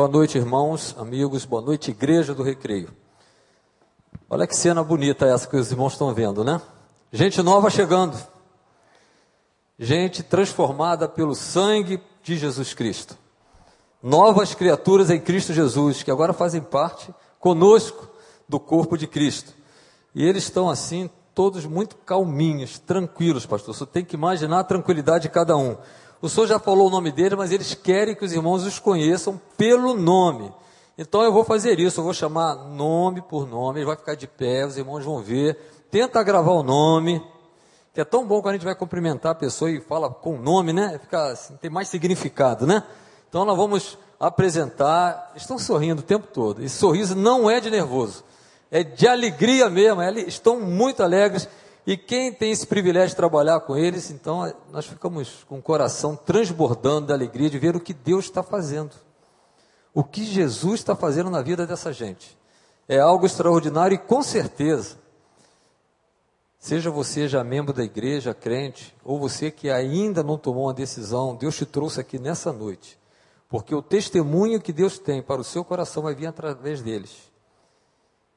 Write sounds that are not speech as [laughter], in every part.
Boa noite, irmãos, amigos, boa noite, igreja do Recreio. Olha que cena bonita essa que os irmãos estão vendo, né? Gente nova chegando. Gente transformada pelo sangue de Jesus Cristo. Novas criaturas em Cristo Jesus, que agora fazem parte conosco do corpo de Cristo. E eles estão assim, todos muito calminhos, tranquilos, pastor. Você tem que imaginar a tranquilidade de cada um. O senhor já falou o nome deles, mas eles querem que os irmãos os conheçam pelo nome. Então eu vou fazer isso, eu vou chamar nome por nome, ele vai ficar de pé, os irmãos vão ver. Tenta gravar o nome, que é tão bom quando a gente vai cumprimentar a pessoa e fala com o nome, né? Fica, assim, tem mais significado, né? Então nós vamos apresentar. Estão sorrindo o tempo todo. Esse sorriso não é de nervoso, é de alegria mesmo. Eles estão muito alegres. E quem tem esse privilégio de trabalhar com eles, então nós ficamos com o coração transbordando da alegria de ver o que Deus está fazendo o que Jesus está fazendo na vida dessa gente. É algo extraordinário e com certeza, seja você já membro da igreja, crente, ou você que ainda não tomou uma decisão, Deus te trouxe aqui nessa noite, porque o testemunho que Deus tem para o seu coração vai vir através deles.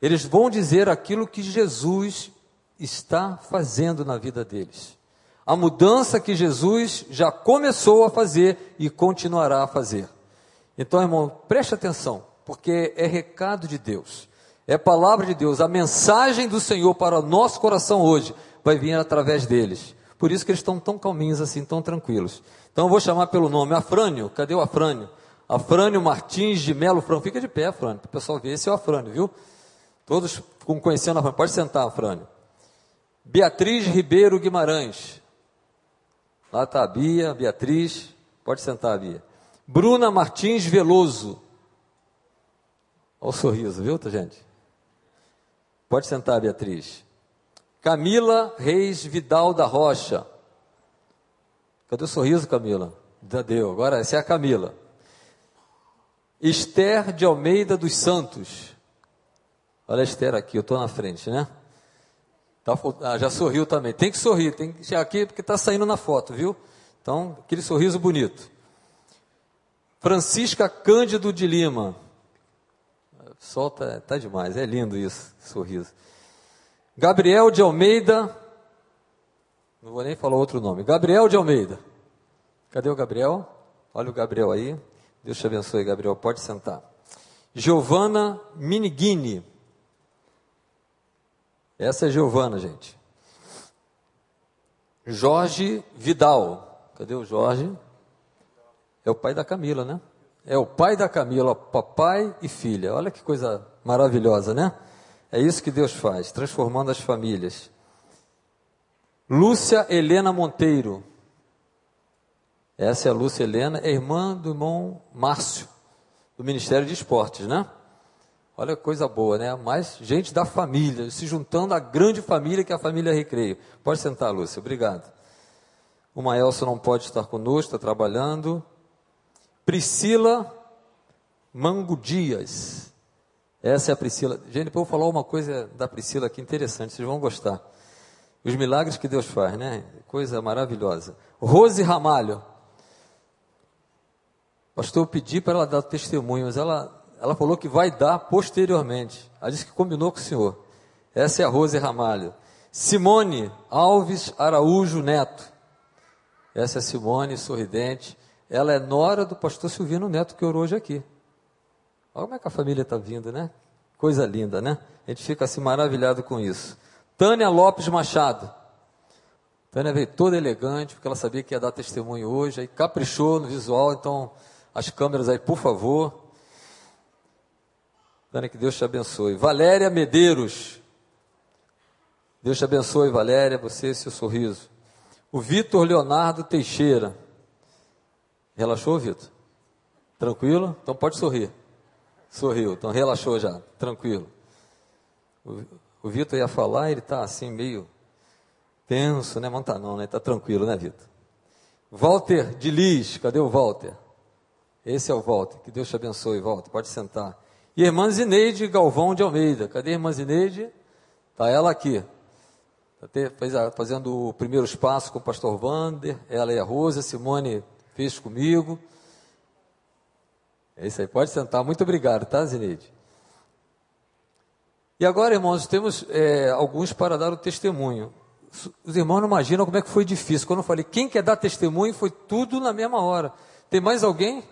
Eles vão dizer aquilo que Jesus está fazendo na vida deles. A mudança que Jesus já começou a fazer e continuará a fazer. Então, irmão, preste atenção, porque é recado de Deus, é palavra de Deus, a mensagem do Senhor para o nosso coração hoje vai vir através deles. Por isso que eles estão tão calminhos assim, tão tranquilos. Então eu vou chamar pelo nome Afrânio, cadê o Afrânio? Afrânio Martins de Melo Frão, fica de pé, Afrânio, para o pessoal ver, esse é o Afrânio, viu? Todos conhecendo Afrânio, pode sentar, Afrânio. Beatriz Ribeiro Guimarães, lá está a Bia, Beatriz, pode sentar, Bia. Bruna Martins Veloso. Olha o sorriso, viu, gente? Pode sentar, Beatriz. Camila Reis Vidal da Rocha. Cadê o sorriso, Camila? Já deu. Agora essa é a Camila. Esther de Almeida dos Santos. Olha a Esther aqui, eu estou na frente, né? Tá, ah, já sorriu também. Tem que sorrir, tem que aqui porque está saindo na foto, viu? Então, aquele sorriso bonito. Francisca Cândido de Lima. Solta, tá demais, é lindo isso, sorriso. Gabriel de Almeida. Não vou nem falar outro nome. Gabriel de Almeida. Cadê o Gabriel? Olha o Gabriel aí. Deus te abençoe, Gabriel. Pode sentar. Giovana Miniguini. Essa é Giovana, gente. Jorge Vidal. Cadê o Jorge? É o pai da Camila, né? É o pai da Camila, papai e filha. Olha que coisa maravilhosa, né? É isso que Deus faz, transformando as famílias. Lúcia Helena Monteiro. Essa é a Lúcia Helena, irmã do irmão Márcio, do Ministério de Esportes, né? Olha que coisa boa, né? Mais gente da família, se juntando à grande família que é a família Recreio. Pode sentar, Lúcia, obrigado. O Maelson não pode estar conosco, está trabalhando. Priscila Mango Dias. Essa é a Priscila. Gente, eu vou falar uma coisa da Priscila aqui interessante, vocês vão gostar. Os milagres que Deus faz, né? Coisa maravilhosa. Rose Ramalho. Pastor, eu pedi para ela dar testemunho, mas ela, ela falou que vai dar posteriormente. Ela disse que combinou com o senhor. Essa é a Rose Ramalho. Simone Alves Araújo Neto. Essa é Simone, sorridente. Ela é nora do pastor Silvino Neto, que orou hoje aqui. Olha como é que a família está vindo, né? Coisa linda, né? A gente fica assim maravilhado com isso. Tânia Lopes Machado. Tânia veio toda elegante, porque ela sabia que ia dar testemunho hoje, aí caprichou no visual, então as câmeras aí, por favor. Tânia, que Deus te abençoe. Valéria Medeiros. Deus te abençoe, Valéria, você e seu sorriso. O Vitor Leonardo Teixeira. Relaxou, Vitor? Tranquilo? Então pode sorrir. Sorriu, então relaxou já, tranquilo. O, o Vitor ia falar, ele está assim meio tenso, né? Mas tá não, né? Está tranquilo, né, Vitor? Walter de Lis, cadê o Walter? Esse é o Walter, que Deus te abençoe, Walter, pode sentar. E irmã Zineide Galvão de Almeida, cadê a irmã Zineide? Está ela aqui. Está fazendo o primeiro espaço com o pastor Vander, ela e a Rosa, Simone fez comigo. É isso aí, pode sentar. Muito obrigado, tá, Zineide? E agora, irmãos, temos é, alguns para dar o testemunho. Os irmãos não imaginam como é que foi difícil. Quando eu falei, quem quer dar testemunho, foi tudo na mesma hora. Tem mais alguém?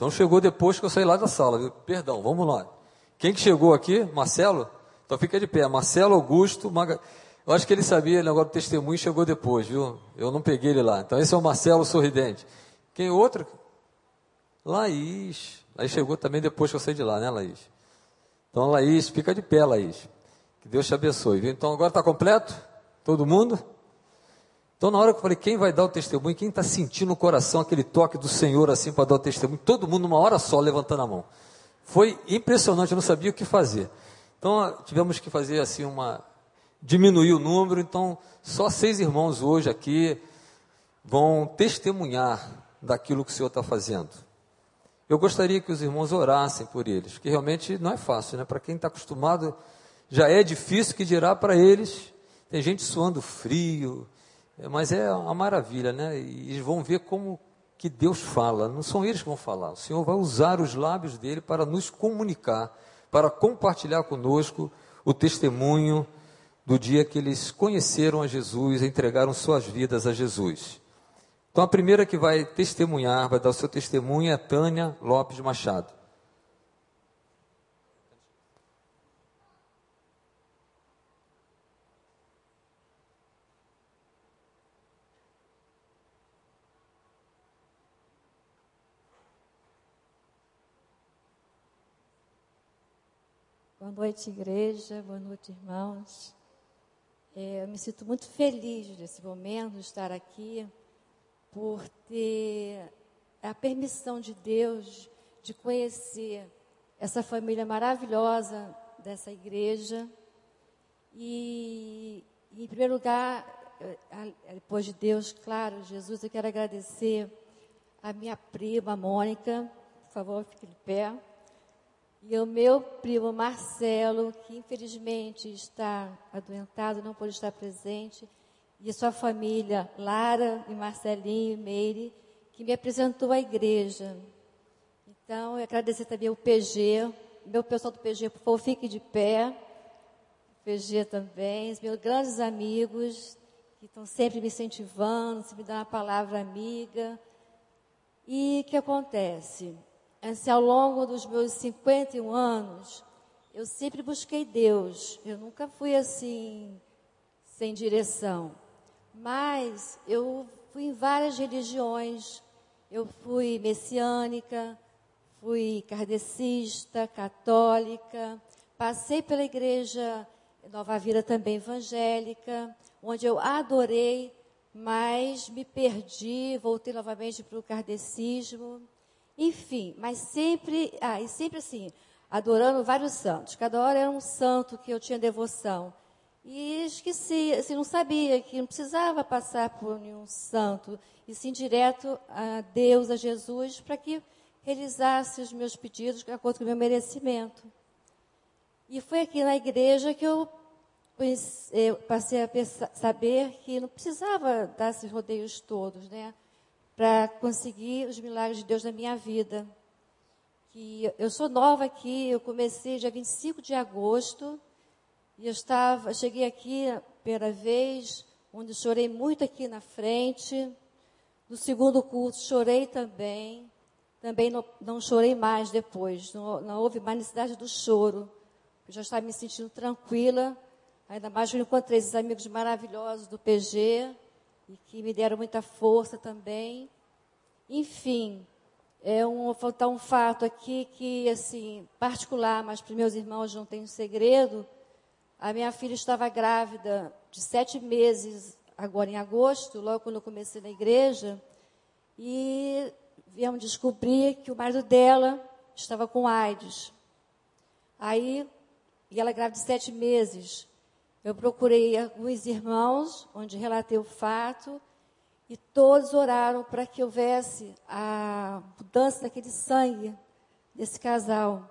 Então chegou depois que eu saí lá da sala. Perdão, vamos lá. Quem que chegou aqui? Marcelo? Então fica de pé. Marcelo Augusto. Maga... Eu acho que ele sabia agora do testemunho chegou depois, viu? Eu não peguei ele lá. Então esse é o Marcelo Sorridente. Quem outro? Laís. Aí chegou também depois que eu saí de lá, né, Laís? Então, Laís, fica de pé, Laís. Que Deus te abençoe. Viu? Então, agora está completo? Todo mundo? Então, na hora que eu falei, quem vai dar o testemunho? Quem está sentindo no coração aquele toque do Senhor assim para dar o testemunho? Todo mundo, numa hora só, levantando a mão. Foi impressionante, eu não sabia o que fazer. Então, tivemos que fazer assim uma. diminuir o número. Então, só seis irmãos hoje aqui vão testemunhar daquilo que o Senhor está fazendo. Eu gostaria que os irmãos orassem por eles, que realmente não é fácil, né? Para quem está acostumado, já é difícil que dirá para eles. Tem gente suando frio, mas é uma maravilha, né? E eles vão ver como que Deus fala. Não são eles que vão falar. O Senhor vai usar os lábios dele para nos comunicar, para compartilhar conosco o testemunho do dia que eles conheceram a Jesus, entregaram suas vidas a Jesus. Então a primeira que vai testemunhar, vai dar o seu testemunho é a Tânia Lopes Machado. Boa noite, igreja. Boa noite, irmãos. É, eu me sinto muito feliz nesse momento de estar aqui por ter a permissão de Deus de conhecer essa família maravilhosa dessa igreja. E, em primeiro lugar, depois de Deus, claro, Jesus, eu quero agradecer a minha prima Mônica, por favor, fique de pé. E o meu primo Marcelo, que infelizmente está adoentado, não pôde estar presente e sua família, Lara e Marcelinho e Meire, que me apresentou à igreja. Então, eu agradecer também o PG, meu pessoal do PG, por favor, fique de pé. PG também, os meus grandes amigos, que estão sempre me incentivando, se me dando uma palavra amiga. E o que acontece? Assim, ao longo dos meus 51 anos, eu sempre busquei Deus. Eu nunca fui assim, sem direção. Mas eu fui em várias religiões. Eu fui messiânica, fui kardecista, católica, passei pela igreja Nova Vida também evangélica, onde eu adorei, mas me perdi, voltei novamente para o kardecismo. Enfim, mas sempre, ah, e sempre assim, adorando vários santos. Cada hora era um santo que eu tinha devoção. E esqueci, assim, não sabia que não precisava passar por nenhum santo, e sim direto a Deus, a Jesus, para que realizasse os meus pedidos de acordo com o meu merecimento. E foi aqui na igreja que eu, eu passei a saber que não precisava dar esses rodeios todos, né? Para conseguir os milagres de Deus na minha vida. Que eu sou nova aqui, eu comecei dia 25 de agosto e eu estava, cheguei aqui a primeira vez, onde chorei muito aqui na frente. No segundo curso chorei também. Também não, não chorei mais depois. Não, não, houve mais necessidade do choro. Eu já estava me sentindo tranquila. Ainda mais que eu encontrei esses amigos maravilhosos do PG e que me deram muita força também. Enfim, é um, faltar um fato aqui que, assim, particular, mas para meus irmãos não tem um segredo a minha filha estava grávida de sete meses, agora em agosto, logo quando eu comecei na igreja, e viemos descobrir que o marido dela estava com AIDS. Aí, e ela grávida de sete meses. Eu procurei alguns irmãos, onde relatei o fato, e todos oraram para que houvesse a mudança daquele sangue desse casal.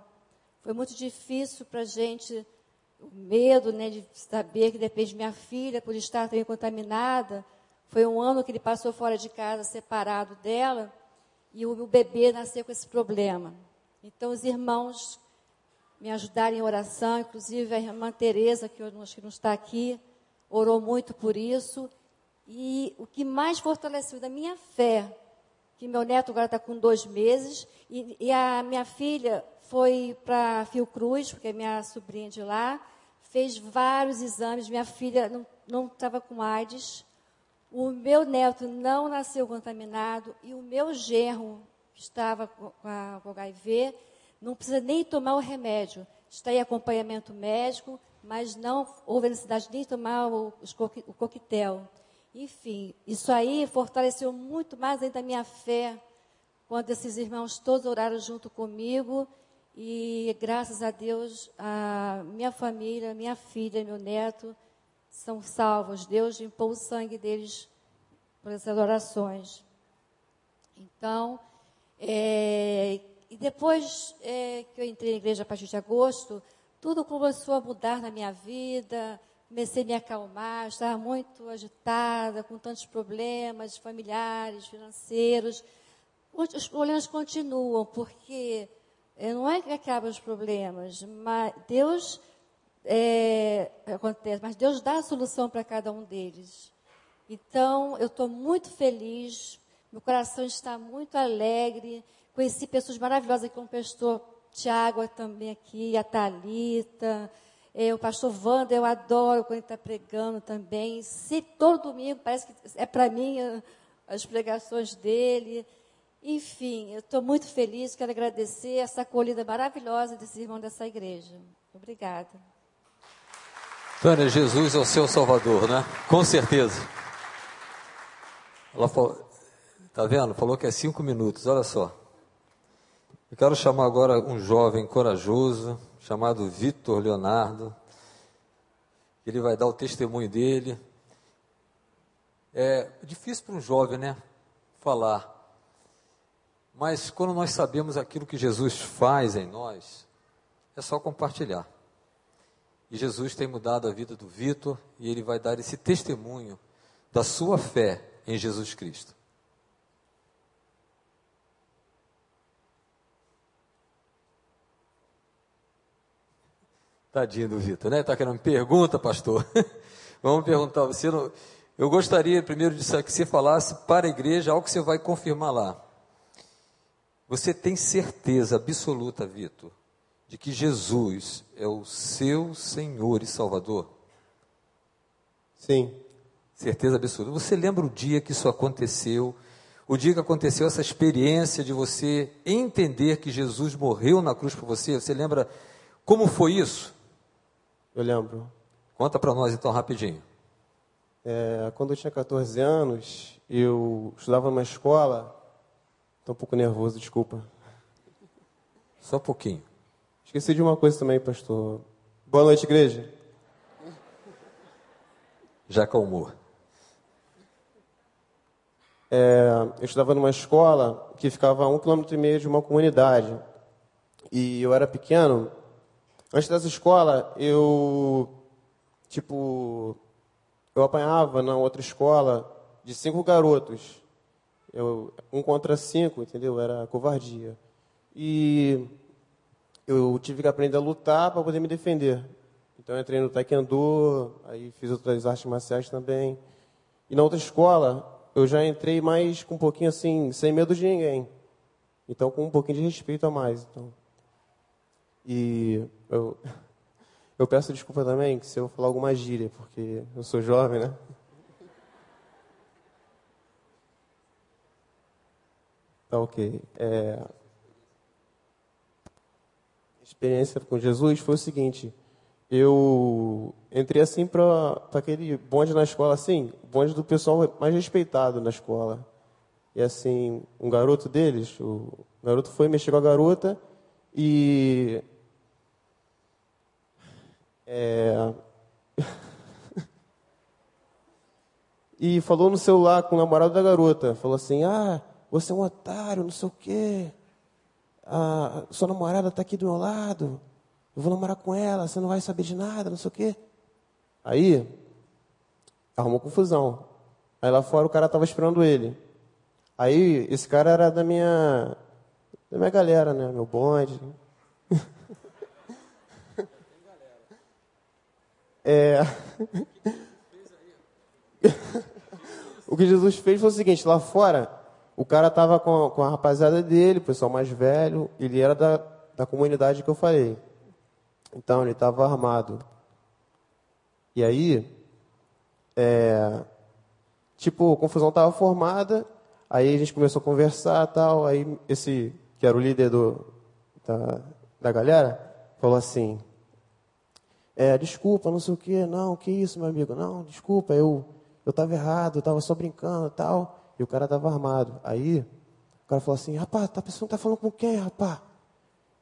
Foi muito difícil para a gente o medo né, de saber que depende de minha filha, por estar também contaminada. Foi um ano que ele passou fora de casa, separado dela. e o, o bebê nasceu com esse problema. Então, os irmãos me ajudaram em oração, inclusive a irmã Tereza, que acho que não está aqui, orou muito por isso. E o que mais fortaleceu da minha fé, que meu neto agora está com dois meses, e, e a minha filha foi para Fiocruz, porque é minha sobrinha de lá, fez vários exames, minha filha não estava com AIDS, o meu neto não nasceu contaminado e o meu genro, que estava com, a, com HIV, não precisa nem tomar o remédio. Está em acompanhamento médico, mas não houve necessidade de nem tomar o, o coquetel. Enfim, isso aí fortaleceu muito mais ainda a minha fé, quando esses irmãos todos oraram junto comigo. E graças a Deus, a minha família, minha filha, meu neto são salvos. Deus limpou o sangue deles por essas orações. Então, é, e depois é, que eu entrei na igreja a partir de agosto, tudo começou a mudar na minha vida. Comecei a me acalmar, estava muito agitada, com tantos problemas familiares, financeiros. Os problemas continuam, porque é, não é que acabam os problemas, mas Deus é, acontece, mas Deus dá a solução para cada um deles. Então, eu estou muito feliz, meu coração está muito alegre. Conheci pessoas maravilhosas, como o pastor Tiago também aqui, a Thalita, é, o pastor Wanda, eu adoro quando ele está pregando também. Se, todo domingo, parece que é para mim a, as pregações dele. Enfim, eu estou muito feliz, quero agradecer essa acolhida maravilhosa desse irmão dessa igreja. Obrigada. Tânia, Jesus é o seu Salvador, né? Com certeza. Ela falou, tá vendo? Falou que é cinco minutos, olha só. Eu quero chamar agora um jovem corajoso, chamado Vitor Leonardo. Ele vai dar o testemunho dele. É difícil para um jovem, né? Falar. Mas quando nós sabemos aquilo que Jesus faz em nós, é só compartilhar. E Jesus tem mudado a vida do Vitor e ele vai dar esse testemunho da sua fé em Jesus Cristo. Tadinho do Vitor, né? Está querendo pergunta, pastor? [laughs] Vamos perguntar. Você não... Eu gostaria primeiro de que você falasse para a igreja algo que você vai confirmar lá. Você tem certeza absoluta, Vitor, de que Jesus é o seu Senhor e Salvador? Sim. Certeza absoluta. Você lembra o dia que isso aconteceu? O dia que aconteceu essa experiência de você entender que Jesus morreu na cruz por você? Você lembra como foi isso? Eu lembro. Conta para nós então rapidinho. É, quando eu tinha 14 anos, eu estudava numa escola. Estou um pouco nervoso, desculpa. Só um pouquinho. Esqueci de uma coisa também, pastor. Boa noite, igreja. Já acalmou. É, eu estudava numa escola que ficava a um quilômetro e meio de uma comunidade. E eu era pequeno. Antes dessa escola, eu, tipo, eu apanhava na outra escola de cinco garotos. Eu, um contra cinco, entendeu? Era covardia. E eu tive que aprender a lutar para poder me defender. Então eu entrei no taekwondo, aí fiz outras artes marciais também. E na outra escola, eu já entrei mais com um pouquinho assim, sem medo de ninguém. Então com um pouquinho de respeito a mais. Então. E eu, eu peço desculpa também se eu falar alguma gíria, porque eu sou jovem, né? Tá ok. É, experiência com Jesus foi o seguinte: eu entrei assim para aquele bonde na escola, assim, bonde do pessoal mais respeitado na escola. E assim, um garoto deles, o garoto foi mexer com a garota e. É, [laughs] e falou no celular com o namorado da garota. Falou assim: Ah, você é um otário, não sei o quê a sua namorada está aqui do meu lado, eu vou namorar com ela, você não vai saber de nada, não sei o quê. Aí, arrumou confusão. Aí lá fora o cara estava esperando ele. Aí, esse cara era da minha, da minha galera, né? Meu bonde. É... o que Jesus fez foi o seguinte, lá fora, o cara tava com, com a rapaziada dele, o pessoal mais velho, ele era da, da comunidade que eu falei. Então, ele estava armado. E aí, é, tipo, a confusão estava formada, aí a gente começou a conversar tal, aí esse, que era o líder do, da, da galera, falou assim, é, desculpa, não sei o que, não, que isso, meu amigo, não, desculpa, eu eu estava errado, eu estava só brincando tal, e o cara estava armado. Aí, o cara falou assim, rapaz, a pessoa está falando com quem, rapaz?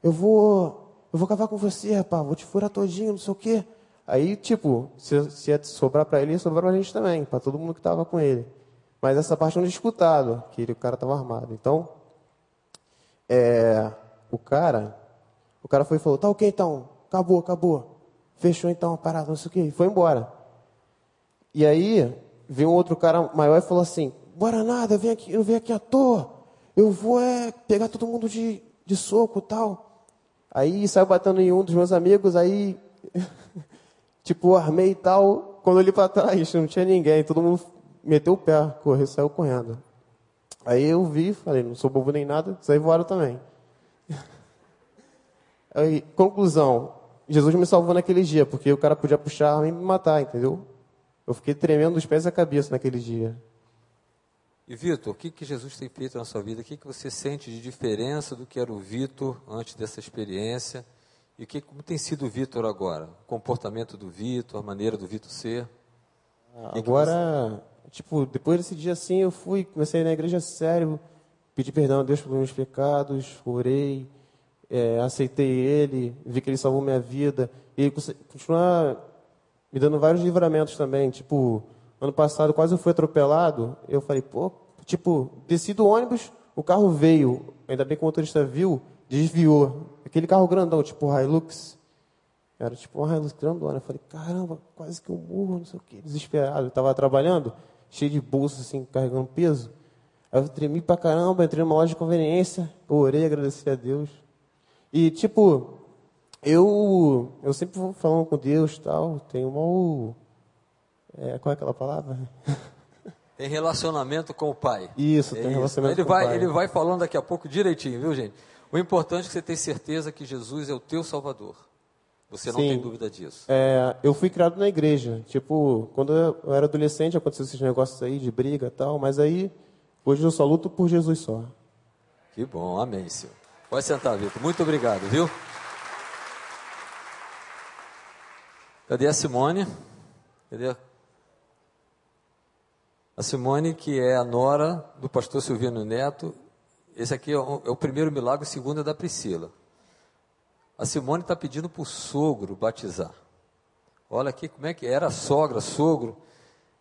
Eu vou, eu vou acabar com você, rapaz, vou te furar todinho, não sei o quê. Aí, tipo, se, se ia sobrar para ele, ia sobrar para a gente também, para todo mundo que estava com ele. Mas essa parte não disputado, que ele, o cara estava armado. Então, é, o cara, o cara foi e falou, tá ok então, acabou, acabou. Fechou então a parada, não sei o quê, e foi embora. E aí, veio um outro cara maior e falou assim, bora nada, eu aqui, eu vim aqui à toa, eu vou é, pegar todo mundo de, de soco tal. Aí saiu batendo em um dos meus amigos, aí, [laughs] tipo, armei e tal, quando eu olhei para trás, não tinha ninguém, todo mundo meteu o pé, correu, saiu correndo. Aí eu vi, falei, não sou bobo nem nada, saí voado também. [laughs] Aí, conclusão, Jesus me salvou naquele dia, porque o cara podia puxar e me matar, entendeu? Eu fiquei tremendo dos pés à cabeça naquele dia. E Vitor, o que, que Jesus tem feito na sua vida? O que, que você sente de diferença do que era o Vitor antes dessa experiência? E que, como tem sido o Vitor agora? O comportamento do Vitor, a maneira do Vitor ser? Que agora, que você... tipo, depois desse dia assim, eu fui, comecei na igreja sério, pedi perdão a Deus pelos meus pecados, orei, é, aceitei Ele, vi que Ele salvou minha vida. E Ele continua me dando vários livramentos também. Tipo, ano passado quase eu fui atropelado. Eu falei, pô, tipo, desci do ônibus, o carro veio. Ainda bem que o motorista viu, desviou. Aquele carro grandão, tipo Hilux. Era tipo uma Hilux grandona. Eu falei, caramba, quase que eu morro, não sei o que. Desesperado. Eu estava trabalhando, cheio de bolsa, assim, carregando peso. Aí eu tremi pra caramba, entrei numa loja de conveniência, orei, agradeci a Deus. E, tipo, eu, eu sempre vou falando com Deus tal, tenho uma. É, qual é aquela palavra? [laughs] Tem relacionamento com o Pai. Isso, é tem isso. relacionamento ele com vai, o Pai. Ele vai falando daqui a pouco direitinho, viu, gente? O importante é que você tenha certeza que Jesus é o teu Salvador. Você não Sim. tem dúvida disso. É, eu fui criado na igreja. Tipo, quando eu era adolescente, aconteceu esses negócios aí de briga e tal, mas aí, hoje eu só luto por Jesus só. Que bom, amém, senhor. Pode sentar, Vitor. Muito obrigado, viu? Cadê a Simone? Cadê a... a Simone, que é a nora do pastor Silvino Neto. Esse aqui é o, é o primeiro milagre, o segundo é da Priscila. A Simone está pedindo para o sogro batizar. Olha aqui como é que era sogra, sogro.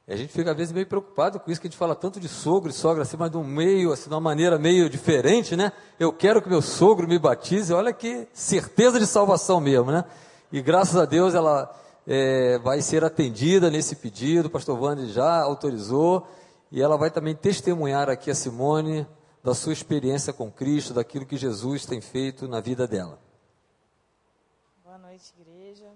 E a gente fica às vezes meio preocupado com isso, que a gente fala tanto de sogro e sogra, assim, mas de um meio, assim, de uma maneira meio diferente, né? Eu quero que meu sogro me batize, olha que certeza de salvação mesmo, né? E graças a Deus ela é, vai ser atendida nesse pedido, o pastor Wander já autorizou, e ela vai também testemunhar aqui a Simone da sua experiência com Cristo, daquilo que Jesus tem feito na vida dela. Noite, igreja.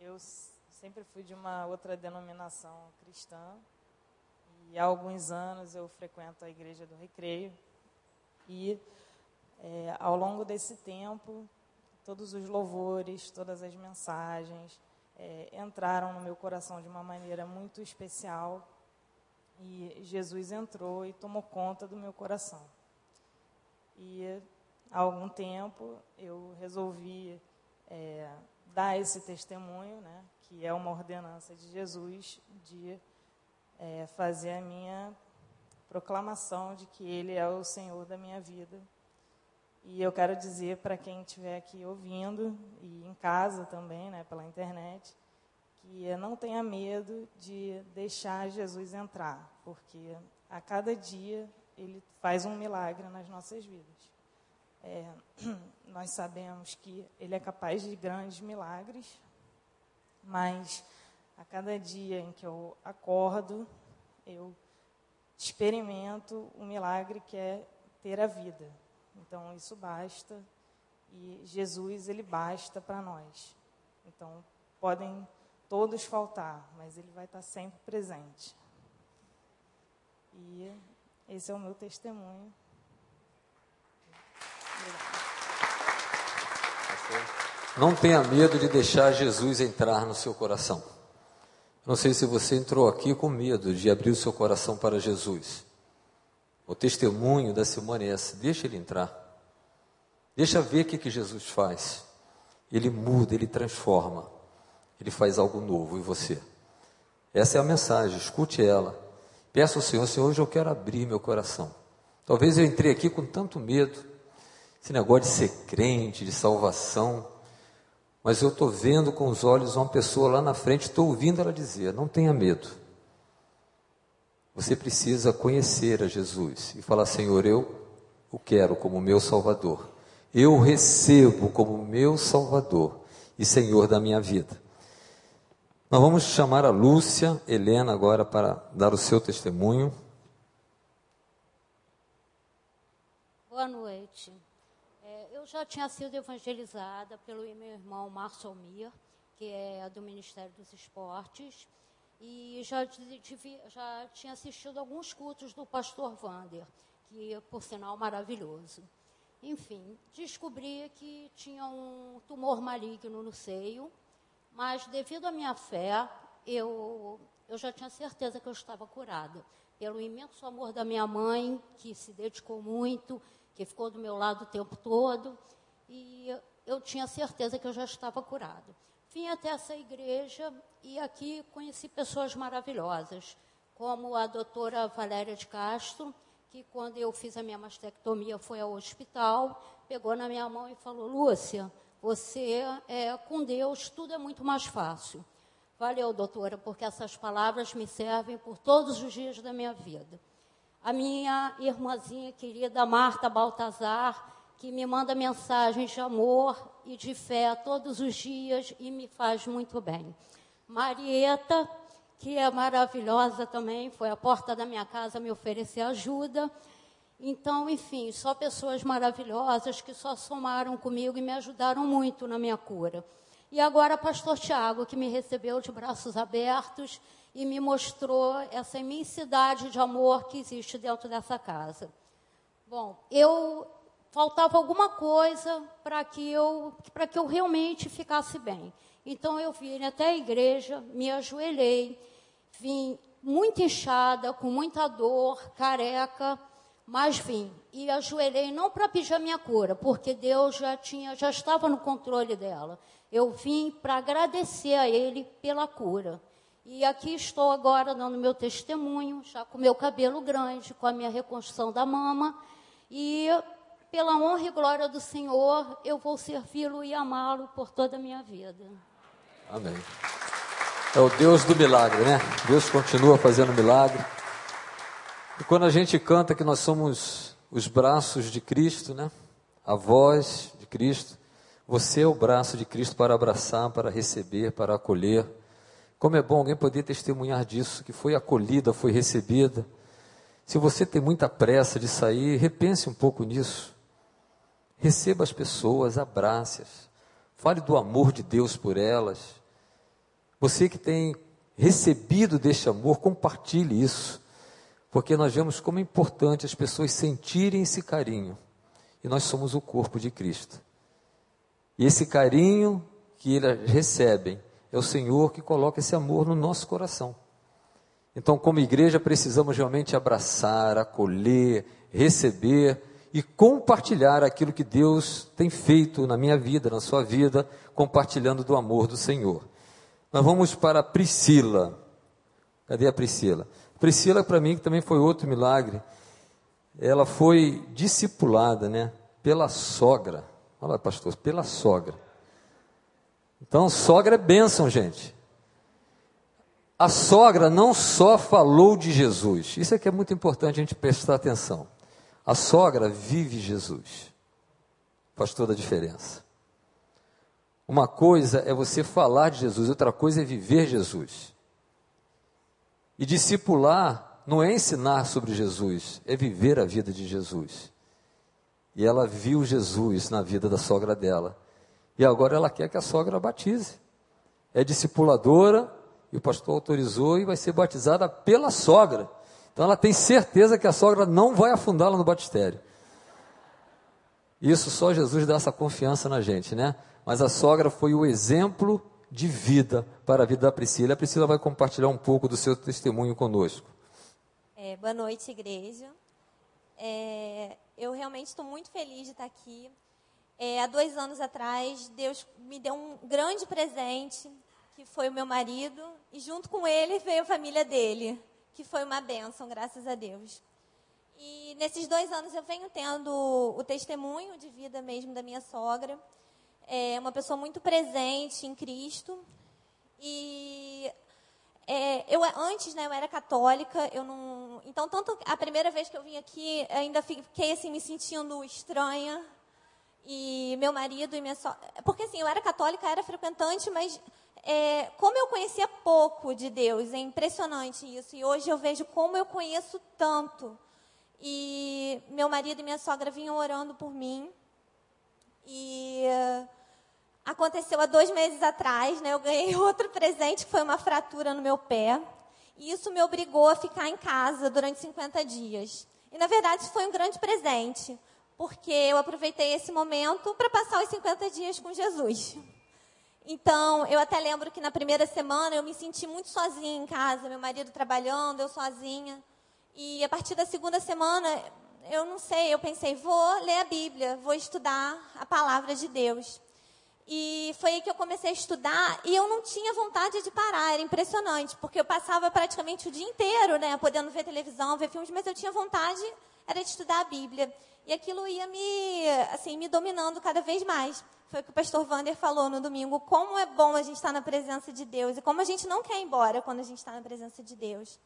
É, eu sempre fui de uma outra denominação cristã, e há alguns anos eu frequento a igreja do Recreio, e é, ao longo desse tempo todos os louvores, todas as mensagens é, entraram no meu coração de uma maneira muito especial e Jesus entrou e tomou conta do meu coração. E há algum tempo eu resolvi é, dar esse testemunho, né, que é uma ordenança de Jesus de é, fazer a minha proclamação de que Ele é o Senhor da minha vida e eu quero dizer para quem estiver aqui ouvindo e em casa também, né, pela internet, que não tenha medo de deixar Jesus entrar, porque a cada dia ele faz um milagre nas nossas vidas. É, [clears throat] nós sabemos que ele é capaz de grandes milagres, mas a cada dia em que eu acordo, eu experimento o milagre que é ter a vida. Então isso basta e Jesus ele basta para nós. Então podem todos faltar, mas ele vai estar sempre presente. E esse é o meu testemunho. Não tenha medo de deixar Jesus entrar no seu coração. Não sei se você entrou aqui com medo de abrir o seu coração para Jesus. O testemunho da semana é esse: deixa ele entrar. Deixa ver o que, que Jesus faz. Ele muda, ele transforma. Ele faz algo novo em você. Essa é a mensagem, escute ela. Peça ao Senhor, Senhor, hoje eu quero abrir meu coração. Talvez eu entrei aqui com tanto medo, esse negócio de ser crente, de salvação, mas eu estou vendo com os olhos uma pessoa lá na frente, estou ouvindo ela dizer: não tenha medo. Você precisa conhecer a Jesus e falar: Senhor, eu o quero como meu Salvador. Eu recebo como meu Salvador e Senhor da minha vida. Nós vamos chamar a Lúcia Helena agora para dar o seu testemunho. Boa noite. Eu já tinha sido evangelizada pelo meu irmão Márcio Almir, que é do Ministério dos Esportes, e já, já tinha assistido alguns cultos do pastor Vander, que por sinal maravilhoso. Enfim, descobri que tinha um tumor maligno no seio mas devido à minha fé, eu, eu já tinha certeza que eu estava curada. Pelo imenso amor da minha mãe, que se dedicou muito, que ficou do meu lado o tempo todo, e eu tinha certeza que eu já estava curada. Vim até essa igreja e aqui conheci pessoas maravilhosas, como a doutora Valéria de Castro, que quando eu fiz a minha mastectomia foi ao hospital, pegou na minha mão e falou: Lúcia, você, é, com Deus, tudo é muito mais fácil. Valeu, doutora, porque essas palavras me servem por todos os dias da minha vida. A minha irmãzinha querida Marta Baltazar, que me manda mensagens de amor e de fé todos os dias e me faz muito bem. Marieta, que é maravilhosa também, foi à porta da minha casa me oferecer ajuda. Então, enfim, só pessoas maravilhosas que só somaram comigo e me ajudaram muito na minha cura. E agora, pastor Tiago, que me recebeu de braços abertos e me mostrou essa imensidade de amor que existe dentro dessa casa. Bom, eu faltava alguma coisa para que eu para que eu realmente ficasse bem. Então eu vim até a igreja, me ajoelhei, vim muito inchada, com muita dor, careca, mas vim e ajoelhei não para pedir a minha cura, porque Deus já tinha, já estava no controle dela. Eu vim para agradecer a Ele pela cura. E aqui estou agora dando meu testemunho, já com meu cabelo grande, com a minha reconstrução da mama. E pela honra e glória do Senhor, eu vou servi-lo e amá-lo por toda a minha vida. Amém. É o Deus do milagre, né? Deus continua fazendo milagre. E quando a gente canta que nós somos os braços de Cristo, né? A voz de Cristo, você é o braço de Cristo para abraçar, para receber, para acolher. Como é bom alguém poder testemunhar disso, que foi acolhida, foi recebida. Se você tem muita pressa de sair, repense um pouco nisso. Receba as pessoas, abrace-as. Fale do amor de Deus por elas. Você que tem recebido deste amor, compartilhe isso porque nós vemos como é importante as pessoas sentirem esse carinho. E nós somos o corpo de Cristo. E esse carinho que eles recebem é o Senhor que coloca esse amor no nosso coração. Então, como igreja, precisamos realmente abraçar, acolher, receber e compartilhar aquilo que Deus tem feito na minha vida, na sua vida, compartilhando do amor do Senhor. Nós vamos para Priscila. Cadê a Priscila? Priscila, para mim, também foi outro milagre. Ela foi discipulada, né? Pela sogra. Olha lá, pastor, pela sogra. Então, sogra é bênção, gente. A sogra não só falou de Jesus, isso é que é muito importante a gente prestar atenção. A sogra vive Jesus. Faz toda a diferença. Uma coisa é você falar de Jesus, outra coisa é viver Jesus. E discipular não é ensinar sobre Jesus, é viver a vida de Jesus. E ela viu Jesus na vida da sogra dela. E agora ela quer que a sogra batize. É discipuladora, e o pastor autorizou e vai ser batizada pela sogra. Então ela tem certeza que a sogra não vai afundá-la no batistério. Isso só Jesus dá essa confiança na gente, né? Mas a sogra foi o exemplo de vida para a vida da Priscila. A Priscila vai compartilhar um pouco do seu testemunho conosco. É, boa noite, igreja. É, eu realmente estou muito feliz de estar aqui. É, há dois anos atrás, Deus me deu um grande presente, que foi o meu marido, e junto com ele veio a família dele, que foi uma bênção, graças a Deus. E nesses dois anos eu venho tendo o testemunho de vida mesmo da minha sogra. É uma pessoa muito presente em Cristo. E é, eu antes, né, eu era católica, eu não, então tanto a primeira vez que eu vim aqui, ainda fiquei assim me sentindo estranha. E meu marido e minha sogra, porque assim, eu era católica, era frequentante, mas é, como eu conhecia pouco de Deus, é impressionante isso. E hoje eu vejo como eu conheço tanto. E meu marido e minha sogra vinham orando por mim. E aconteceu há dois meses atrás, né? Eu ganhei [laughs] outro presente que foi uma fratura no meu pé. E isso me obrigou a ficar em casa durante 50 dias. E na verdade foi um grande presente, porque eu aproveitei esse momento para passar os 50 dias com Jesus. Então, eu até lembro que na primeira semana eu me senti muito sozinha em casa, meu marido trabalhando, eu sozinha. E a partir da segunda semana, eu não sei, eu pensei, vou ler a Bíblia, vou estudar a palavra de Deus. E foi aí que eu comecei a estudar e eu não tinha vontade de parar, era impressionante, porque eu passava praticamente o dia inteiro, né, podendo ver televisão, ver filmes, mas eu tinha vontade era de estudar a Bíblia. E aquilo ia me, assim, me dominando cada vez mais. Foi o que o pastor Vander falou no domingo, como é bom a gente estar na presença de Deus e como a gente não quer ir embora quando a gente está na presença de Deus.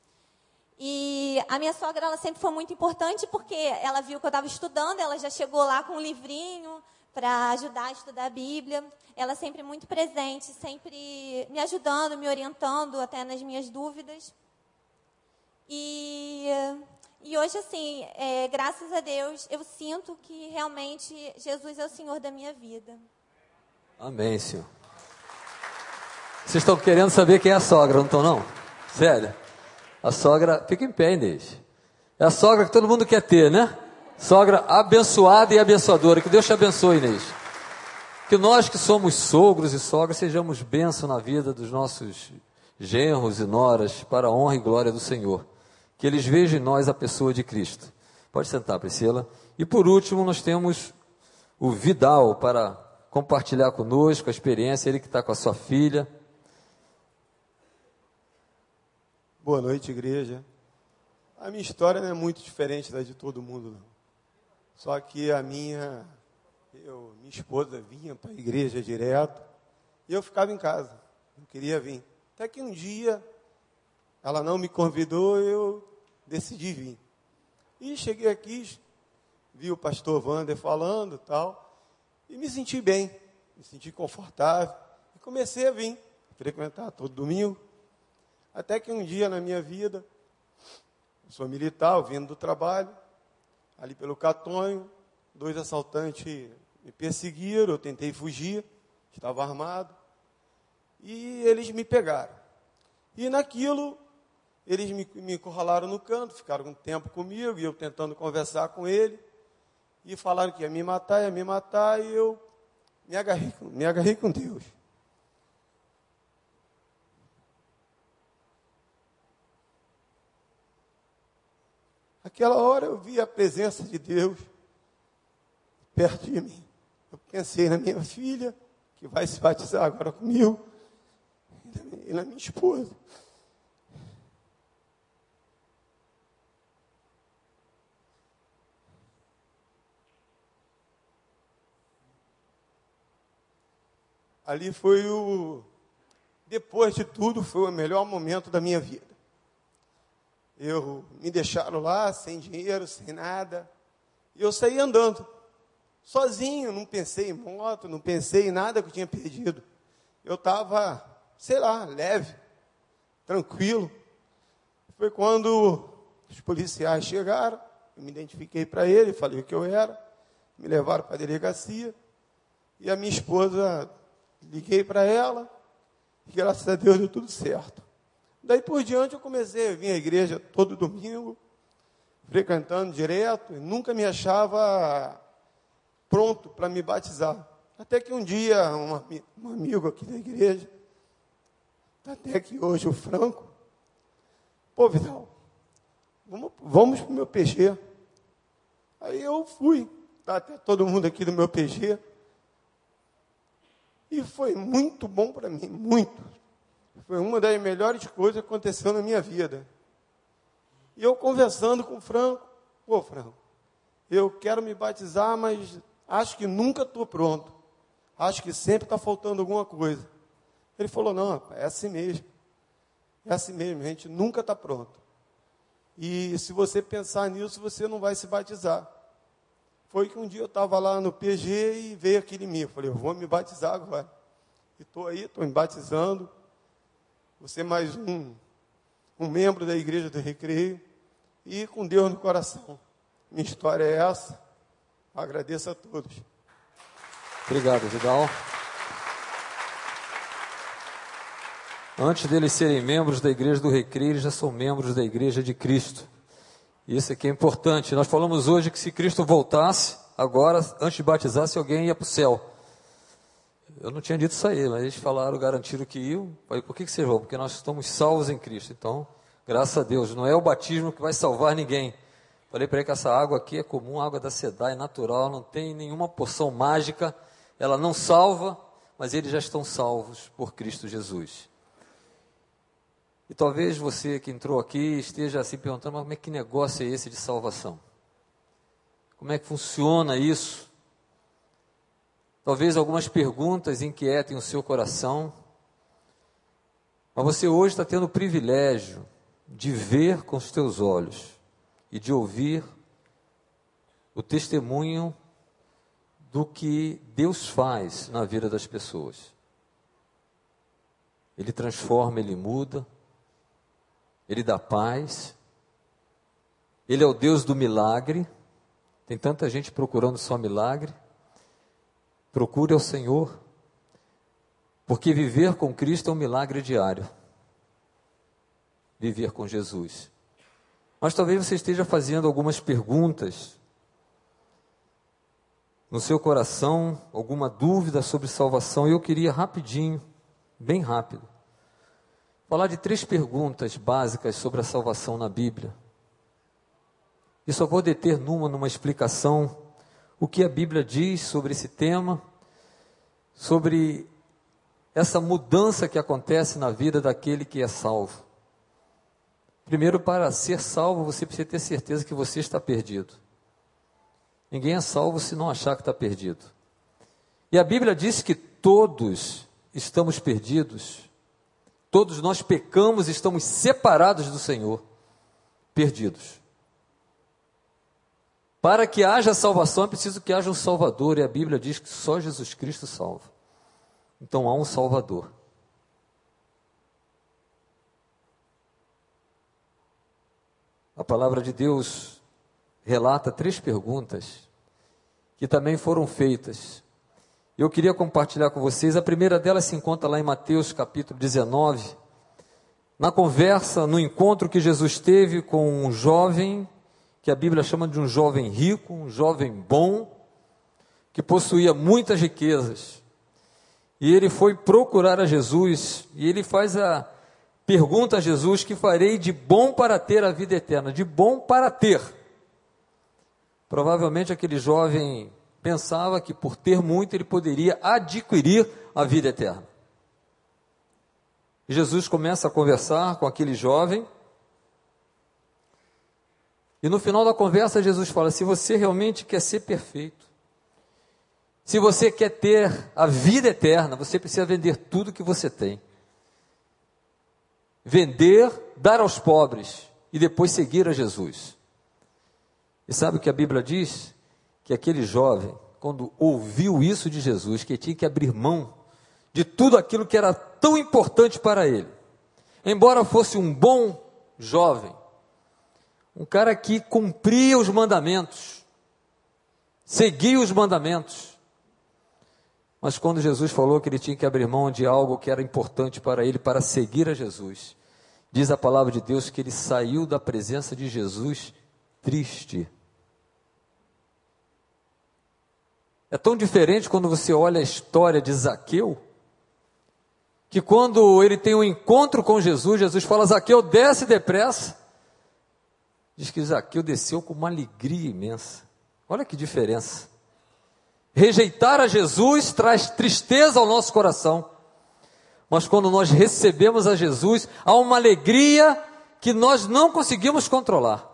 E a minha sogra, ela sempre foi muito importante porque ela viu que eu estava estudando, ela já chegou lá com um livrinho para ajudar a estudar a Bíblia. Ela sempre muito presente, sempre me ajudando, me orientando até nas minhas dúvidas. E, e hoje, assim, é, graças a Deus, eu sinto que realmente Jesus é o Senhor da minha vida. Amém, Senhor. Vocês estão querendo saber quem é a sogra, não estão, não? Sério? A sogra, fica em pé, Inês. É a sogra que todo mundo quer ter, né? Sogra abençoada e abençoadora. Que Deus te abençoe, Inês. Que nós que somos sogros e sogras sejamos bênção na vida dos nossos genros e noras para a honra e glória do Senhor. Que eles vejam em nós a pessoa de Cristo. Pode sentar, Priscila. E por último, nós temos o Vidal para compartilhar conosco a experiência, ele que está com a sua filha. Boa noite, igreja. A minha história não é muito diferente da de todo mundo, não. Só que a minha, eu, minha esposa vinha para a igreja direto e eu ficava em casa, não queria vir. Até que um dia ela não me convidou, eu decidi vir. E cheguei aqui, vi o pastor Wander falando tal, e me senti bem, me senti confortável. E comecei a vir, frequentar todo domingo. Até que um dia na minha vida, eu sou militar, vindo do trabalho, ali pelo Catonho, dois assaltantes me perseguiram, eu tentei fugir, estava armado, e eles me pegaram. E naquilo, eles me, me encurralaram no canto, ficaram um tempo comigo, e eu tentando conversar com ele, e falaram que ia me matar, ia me matar, e eu me agarrei, me agarrei com Deus. Aquela hora eu vi a presença de Deus perto de mim. Eu pensei na minha filha, que vai se batizar agora comigo, e na minha esposa. Ali foi o. Depois de tudo, foi o melhor momento da minha vida. Eu me deixaram lá sem dinheiro, sem nada. E eu saí andando, sozinho, não pensei em moto, não pensei em nada que eu tinha perdido. Eu estava, sei lá, leve, tranquilo. Foi quando Os policiais chegaram, eu me identifiquei para ele, falei o que eu era, me levaram para a delegacia, e a minha esposa, liguei para ela, e graças a Deus deu tudo certo. Daí por diante eu comecei a vir à igreja todo domingo, frequentando direto, e nunca me achava pronto para me batizar. Até que um dia, um, um amigo aqui da igreja, tá até aqui hoje o Franco, pô Vidal, vamos, vamos para o meu PG. Aí eu fui, tá até todo mundo aqui do meu PG. E foi muito bom para mim, muito. Foi uma das melhores coisas que aconteceu na minha vida. E eu conversando com o Franco, pô, Franco, eu quero me batizar, mas acho que nunca estou pronto. Acho que sempre está faltando alguma coisa. Ele falou, não, é assim mesmo. É assim mesmo, a gente nunca está pronto. E se você pensar nisso, você não vai se batizar. Foi que um dia eu estava lá no PG e veio aquele mim. Eu falei, eu vou me batizar agora. E estou aí, estou me batizando. Você mais um, um membro da igreja do Recreio. E com Deus no coração. Minha história é essa. Agradeço a todos. Obrigado, Vidal. Antes deles serem membros da igreja do Recreio, eles já são membros da igreja de Cristo. Isso aqui é importante. Nós falamos hoje que se Cristo voltasse, agora, antes de batizar-se, alguém ia para o céu. Eu não tinha dito isso aí, mas eles falaram, garantiram que iam. Falei, por que, que vocês vão? Porque nós estamos salvos em Cristo. Então, graças a Deus, não é o batismo que vai salvar ninguém. Falei para ele que essa água aqui é comum, água da SEDAI, natural, não tem nenhuma poção mágica, ela não salva, mas eles já estão salvos por Cristo Jesus. E talvez você que entrou aqui esteja se perguntando, mas como é que negócio é esse de salvação? Como é que funciona isso? Talvez algumas perguntas inquietem o seu coração, mas você hoje está tendo o privilégio de ver com os teus olhos e de ouvir o testemunho do que Deus faz na vida das pessoas. Ele transforma, ele muda. Ele dá paz. Ele é o Deus do milagre. Tem tanta gente procurando só milagre. Procure ao Senhor, porque viver com Cristo é um milagre diário. Viver com Jesus. Mas talvez você esteja fazendo algumas perguntas no seu coração, alguma dúvida sobre salvação, e eu queria rapidinho, bem rápido, falar de três perguntas básicas sobre a salvação na Bíblia. E só vou deter numa, numa explicação, o que a Bíblia diz sobre esse tema, sobre essa mudança que acontece na vida daquele que é salvo. Primeiro, para ser salvo, você precisa ter certeza que você está perdido. Ninguém é salvo se não achar que está perdido. E a Bíblia diz que todos estamos perdidos Todos nós pecamos e estamos separados do Senhor, perdidos. Para que haja salvação é preciso que haja um Salvador, e a Bíblia diz que só Jesus Cristo salva. Então há um Salvador. A palavra de Deus relata três perguntas que também foram feitas eu queria compartilhar com vocês. A primeira delas se encontra lá em Mateus capítulo 19, na conversa, no encontro que Jesus teve com um jovem, que a Bíblia chama de um jovem rico, um jovem bom, que possuía muitas riquezas. E ele foi procurar a Jesus, e ele faz a pergunta a Jesus: que farei de bom para ter a vida eterna? De bom para ter. Provavelmente aquele jovem pensava que por ter muito ele poderia adquirir a vida eterna. Jesus começa a conversar com aquele jovem. E no final da conversa, Jesus fala: se você realmente quer ser perfeito, se você quer ter a vida eterna, você precisa vender tudo que você tem. Vender, dar aos pobres e depois seguir a Jesus. E sabe o que a Bíblia diz? Que aquele jovem, quando ouviu isso de Jesus, que tinha que abrir mão de tudo aquilo que era tão importante para ele, embora fosse um bom jovem, um cara que cumpria os mandamentos, seguia os mandamentos. Mas quando Jesus falou que ele tinha que abrir mão de algo que era importante para ele, para seguir a Jesus, diz a palavra de Deus que ele saiu da presença de Jesus triste. É tão diferente quando você olha a história de Zaqueu, que quando ele tem um encontro com Jesus, Jesus fala: Zaqueu, desce depressa. Diz que Zaqueu desceu com uma alegria imensa. Olha que diferença. Rejeitar a Jesus traz tristeza ao nosso coração. Mas quando nós recebemos a Jesus, há uma alegria que nós não conseguimos controlar.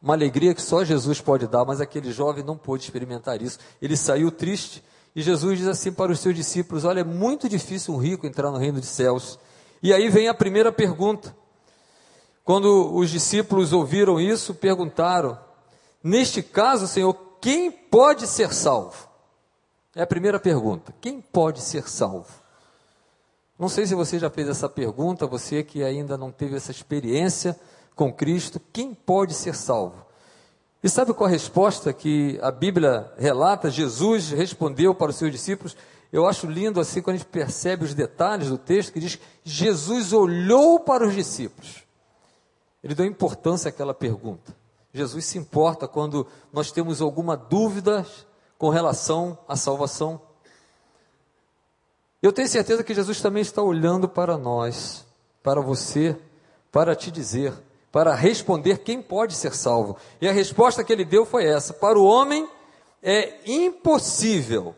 Uma alegria que só Jesus pode dar, mas aquele jovem não pôde experimentar isso. Ele saiu triste e Jesus diz assim para os seus discípulos: Olha, é muito difícil um rico entrar no reino dos céus. E aí vem a primeira pergunta. Quando os discípulos ouviram isso, perguntaram: Neste caso, Senhor, quem pode ser salvo? É a primeira pergunta: quem pode ser salvo? Não sei se você já fez essa pergunta, você que ainda não teve essa experiência com Cristo, quem pode ser salvo? E sabe qual a resposta que a Bíblia relata? Jesus respondeu para os seus discípulos. Eu acho lindo assim quando a gente percebe os detalhes do texto que diz Jesus olhou para os discípulos. Ele deu importância àquela pergunta. Jesus se importa quando nós temos alguma dúvida com relação à salvação. Eu tenho certeza que Jesus também está olhando para nós, para você, para te dizer: para responder quem pode ser salvo. E a resposta que ele deu foi essa: para o homem é impossível,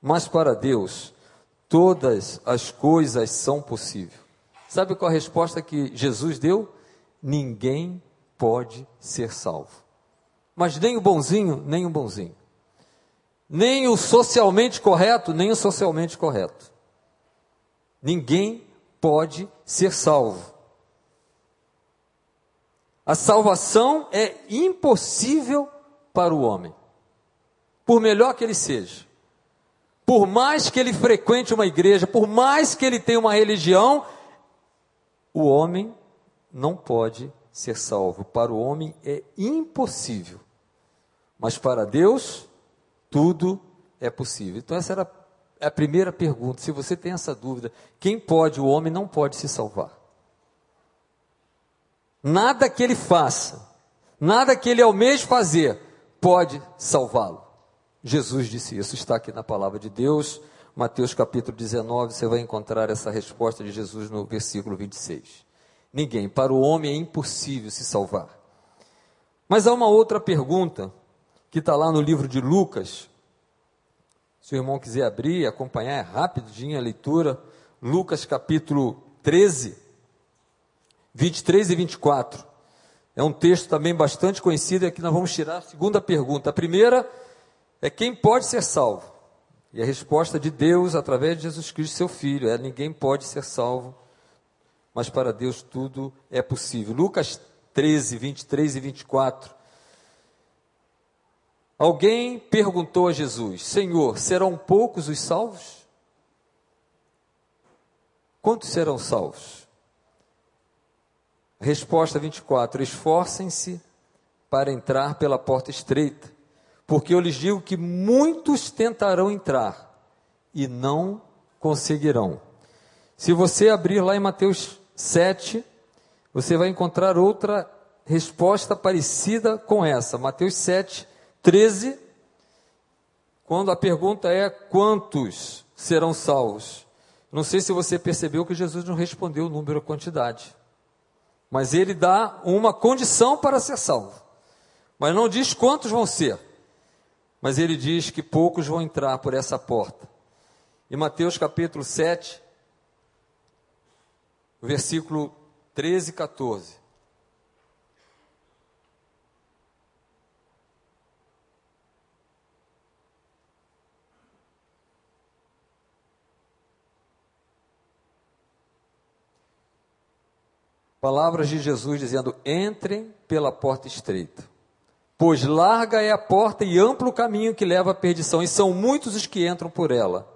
mas para Deus todas as coisas são possíveis. Sabe qual a resposta que Jesus deu? Ninguém pode ser salvo. Mas nem o bonzinho, nem o bonzinho. Nem o socialmente correto, nem o socialmente correto. Ninguém pode ser salvo. A salvação é impossível para o homem, por melhor que ele seja. Por mais que ele frequente uma igreja, por mais que ele tenha uma religião, o homem não pode ser salvo. Para o homem é impossível. Mas para Deus, tudo é possível. Então, essa era a primeira pergunta. Se você tem essa dúvida, quem pode? O homem não pode se salvar. Nada que ele faça, nada que ele almeje fazer, pode salvá-lo. Jesus disse isso, está aqui na palavra de Deus, Mateus capítulo 19, você vai encontrar essa resposta de Jesus no versículo 26. Ninguém, para o homem é impossível se salvar. Mas há uma outra pergunta que está lá no livro de Lucas. Se o irmão quiser abrir, acompanhar, é rapidinho a leitura. Lucas capítulo 13. 23 e 24. É um texto também bastante conhecido, é que nós vamos tirar a segunda pergunta. A primeira é quem pode ser salvo? E a resposta de Deus, através de Jesus Cristo, seu Filho, é ninguém pode ser salvo, mas para Deus tudo é possível. Lucas 13, 23 e 24. Alguém perguntou a Jesus: Senhor, serão poucos os salvos? Quantos serão salvos? Resposta 24: Esforcem-se para entrar pela porta estreita, porque eu lhes digo que muitos tentarão entrar e não conseguirão. Se você abrir lá em Mateus 7, você vai encontrar outra resposta parecida com essa. Mateus 7, 13, quando a pergunta é: quantos serão salvos? Não sei se você percebeu que Jesus não respondeu o número, a quantidade. Mas ele dá uma condição para ser salvo. Mas não diz quantos vão ser. Mas ele diz que poucos vão entrar por essa porta. Em Mateus capítulo 7, versículo 13 e 14. Palavras de Jesus dizendo: entrem pela porta estreita. Pois larga é a porta e amplo o caminho que leva à perdição, e são muitos os que entram por ela.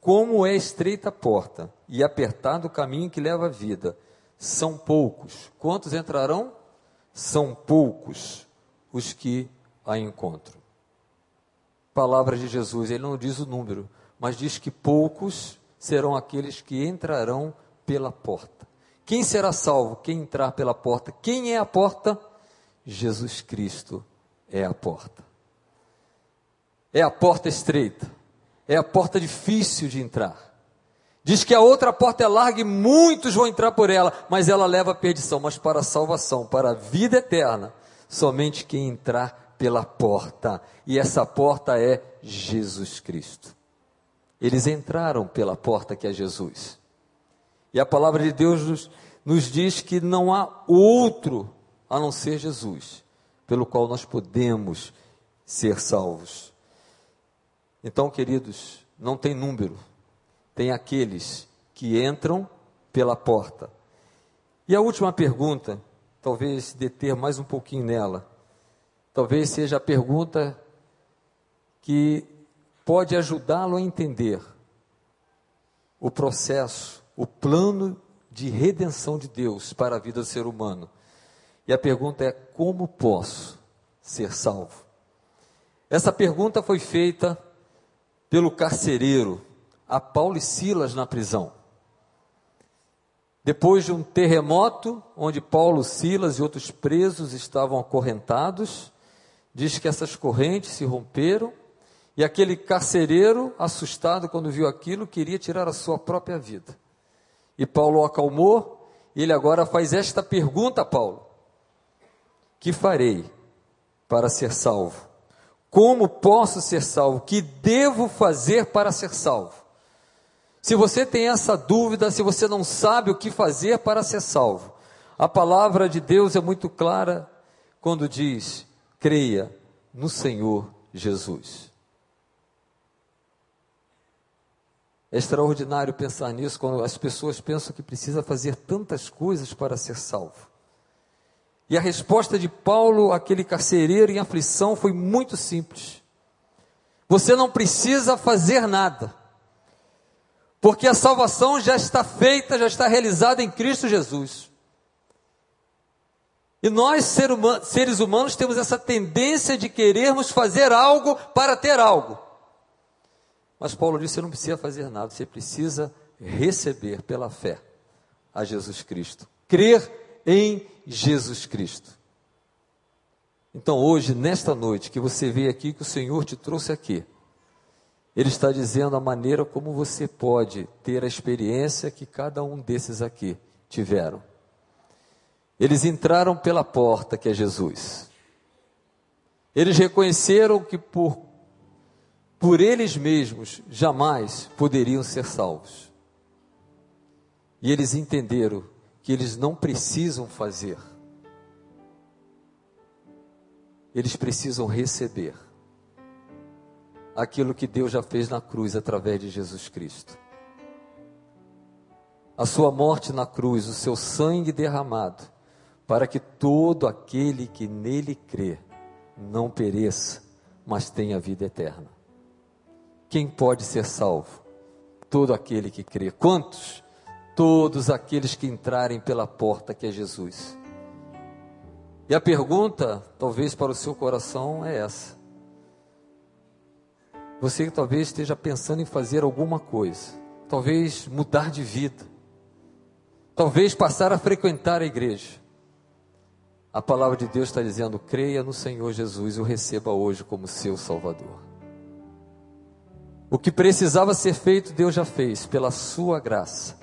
Como é estreita a porta e apertado o caminho que leva à vida, são poucos. Quantos entrarão? São poucos os que a encontram. Palavra de Jesus, ele não diz o número, mas diz que poucos serão aqueles que entrarão pela porta. Quem será salvo? Quem entrar pela porta. Quem é a porta? Jesus Cristo é a porta. É a porta estreita. É a porta difícil de entrar. Diz que a outra porta é larga e muitos vão entrar por ela, mas ela leva à perdição. Mas para a salvação, para a vida eterna, somente quem entrar pela porta. E essa porta é Jesus Cristo. Eles entraram pela porta que é Jesus. E a palavra de Deus nos, nos diz que não há outro a não ser Jesus, pelo qual nós podemos ser salvos. Então, queridos, não tem número tem aqueles que entram pela porta. E a última pergunta, talvez deter mais um pouquinho nela, talvez seja a pergunta que pode ajudá-lo a entender o processo, o plano de redenção de Deus para a vida do ser humano. E a pergunta é: como posso ser salvo? Essa pergunta foi feita pelo carcereiro a Paulo e Silas na prisão. Depois de um terremoto, onde Paulo, Silas e outros presos estavam acorrentados, diz que essas correntes se romperam e aquele carcereiro, assustado quando viu aquilo, queria tirar a sua própria vida. E Paulo acalmou, e ele agora faz esta pergunta a Paulo: Que farei para ser salvo? Como posso ser salvo? Que devo fazer para ser salvo? Se você tem essa dúvida, se você não sabe o que fazer para ser salvo, a palavra de Deus é muito clara quando diz: creia no Senhor Jesus. É extraordinário pensar nisso quando as pessoas pensam que precisa fazer tantas coisas para ser salvo. E a resposta de Paulo, aquele carcereiro em aflição, foi muito simples. Você não precisa fazer nada. Porque a salvação já está feita, já está realizada em Cristo Jesus. E nós, seres humanos, temos essa tendência de querermos fazer algo para ter algo. Mas Paulo disse: você não precisa fazer nada, você precisa receber pela fé a Jesus Cristo. Crer em Jesus Cristo. Então, hoje, nesta noite, que você veio aqui, que o Senhor te trouxe aqui, ele está dizendo a maneira como você pode ter a experiência que cada um desses aqui tiveram. Eles entraram pela porta que é Jesus. Eles reconheceram que por, por eles mesmos jamais poderiam ser salvos. E eles entenderam que eles não precisam fazer, eles precisam receber aquilo que Deus já fez na cruz através de Jesus Cristo. A sua morte na cruz, o seu sangue derramado, para que todo aquele que nele crê não pereça, mas tenha vida eterna. Quem pode ser salvo? Todo aquele que crê. Quantos? Todos aqueles que entrarem pela porta que é Jesus. E a pergunta, talvez para o seu coração, é essa: você talvez esteja pensando em fazer alguma coisa, talvez mudar de vida, talvez passar a frequentar a igreja. A palavra de Deus está dizendo: creia no Senhor Jesus e o receba hoje como seu Salvador. O que precisava ser feito, Deus já fez, pela sua graça.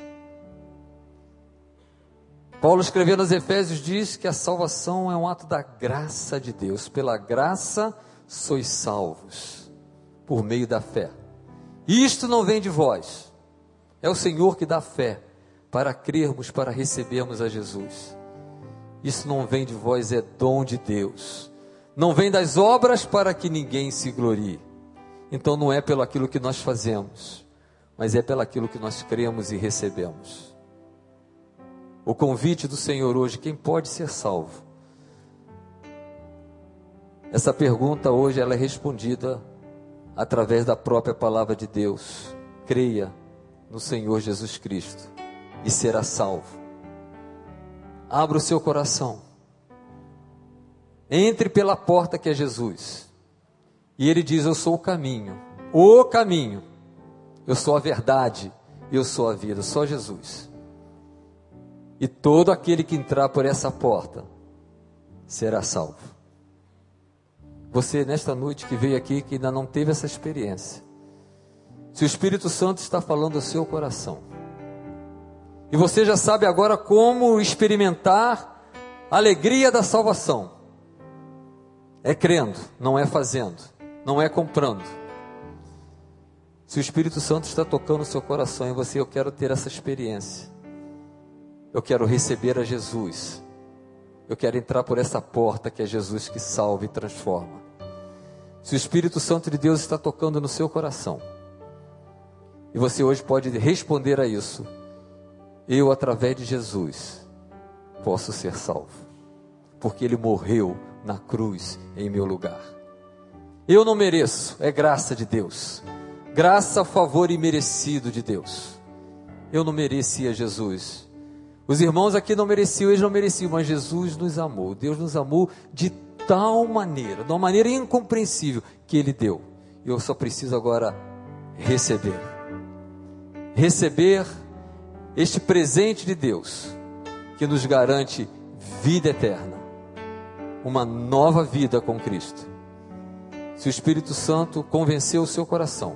Paulo escrevendo aos Efésios diz que a salvação é um ato da graça de Deus. Pela graça sois salvos por meio da fé. Isto não vem de vós, é o Senhor que dá fé para crermos, para recebermos a Jesus. Isso não vem de vós, é dom de Deus. Não vem das obras para que ninguém se glorie. Então não é pelo aquilo que nós fazemos, mas é pelo aquilo que nós cremos e recebemos. O convite do Senhor hoje, quem pode ser salvo? Essa pergunta hoje ela é respondida através da própria palavra de Deus. Creia no Senhor Jesus Cristo e será salvo. abra o seu coração. Entre pela porta que é Jesus. E ele diz: Eu sou o caminho, o caminho, eu sou a verdade, eu sou a vida, só Jesus. E todo aquele que entrar por essa porta será salvo. Você, nesta noite que veio aqui, que ainda não teve essa experiência, se o Espírito Santo está falando ao seu coração, e você já sabe agora como experimentar a alegria da salvação, é crendo, não é fazendo, não é comprando. Se o Espírito Santo está tocando o seu coração e você, eu quero ter essa experiência. Eu quero receber a Jesus. Eu quero entrar por essa porta que é Jesus que salva e transforma. Se o Espírito Santo de Deus está tocando no seu coração, e você hoje pode responder a isso, eu, através de Jesus, posso ser salvo, porque Ele morreu na cruz em meu lugar. Eu não mereço, é graça de Deus, graça, favor imerecido de Deus. Eu não merecia Jesus. Os irmãos aqui não mereciam, eles não mereciam, mas Jesus nos amou. Deus nos amou de tal maneira, de uma maneira incompreensível, que Ele deu. Eu só preciso agora receber. Receber este presente de Deus, que nos garante vida eterna, uma nova vida com Cristo. Se o Espírito Santo convenceu o seu coração,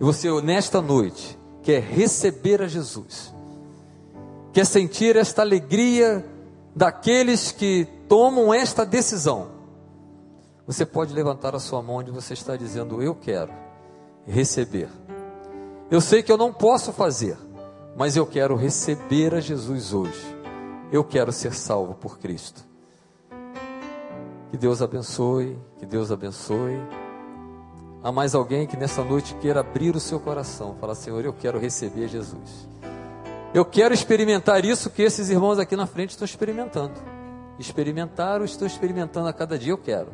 e você nesta noite quer receber a Jesus, quer sentir esta alegria daqueles que tomam esta decisão, você pode levantar a sua mão onde você está dizendo: Eu quero receber. Eu sei que eu não posso fazer, mas eu quero receber a Jesus hoje. Eu quero ser salvo por Cristo. Que Deus abençoe, que Deus abençoe. Há mais alguém que nessa noite queira abrir o seu coração, falar: Senhor, eu quero receber Jesus. Eu quero experimentar isso que esses irmãos aqui na frente estão experimentando. Experimentaram, estou experimentando a cada dia, eu quero.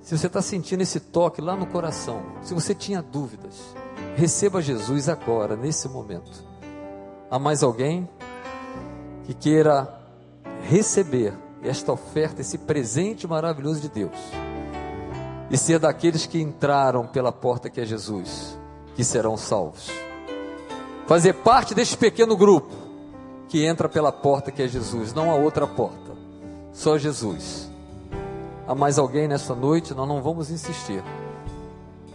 Se você está sentindo esse toque lá no coração, se você tinha dúvidas, receba Jesus agora, nesse momento. Há mais alguém que queira receber esta oferta, esse presente maravilhoso de Deus, e ser daqueles que entraram pela porta que é Jesus, que serão salvos? Fazer parte deste pequeno grupo que entra pela porta que é Jesus, não há outra porta, só Jesus. Há mais alguém nesta noite? Nós não vamos insistir.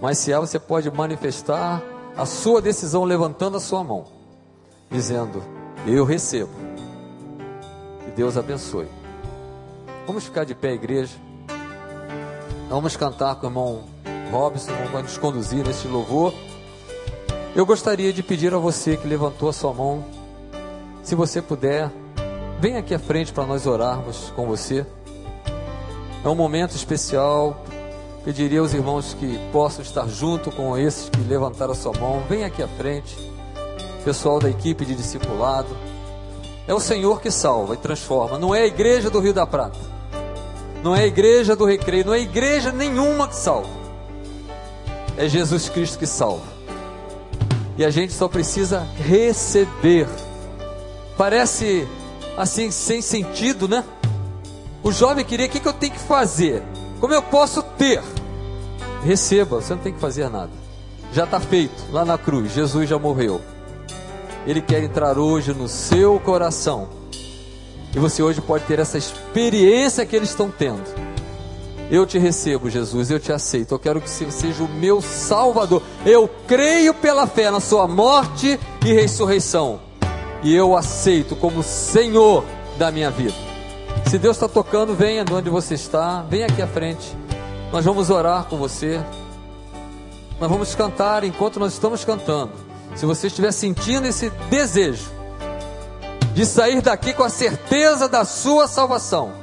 Mas se há, você pode manifestar a sua decisão levantando a sua mão, dizendo: Eu recebo. Que Deus abençoe. Vamos ficar de pé, igreja. Vamos cantar com o irmão Robson, vai nos conduzir neste louvor. Eu gostaria de pedir a você que levantou a sua mão, se você puder, venha aqui à frente para nós orarmos com você. É um momento especial. Pediria aos irmãos que possam estar junto com esses que levantaram a sua mão. Venha aqui à frente. Pessoal da equipe de discipulado. É o Senhor que salva e transforma. Não é a igreja do Rio da Prata. Não é a igreja do Recreio. Não é igreja nenhuma que salva. É Jesus Cristo que salva. E a gente só precisa receber. Parece assim, sem sentido, né? O jovem queria: o que, que eu tenho que fazer? Como eu posso ter? Receba, você não tem que fazer nada. Já está feito lá na cruz. Jesus já morreu. Ele quer entrar hoje no seu coração. E você hoje pode ter essa experiência que eles estão tendo. Eu te recebo, Jesus, eu te aceito. Eu quero que você seja o meu Salvador. Eu creio pela fé na Sua morte e ressurreição. E eu aceito como Senhor da minha vida. Se Deus está tocando, venha de onde você está, venha aqui à frente. Nós vamos orar com você. Nós vamos cantar enquanto nós estamos cantando. Se você estiver sentindo esse desejo de sair daqui com a certeza da sua salvação,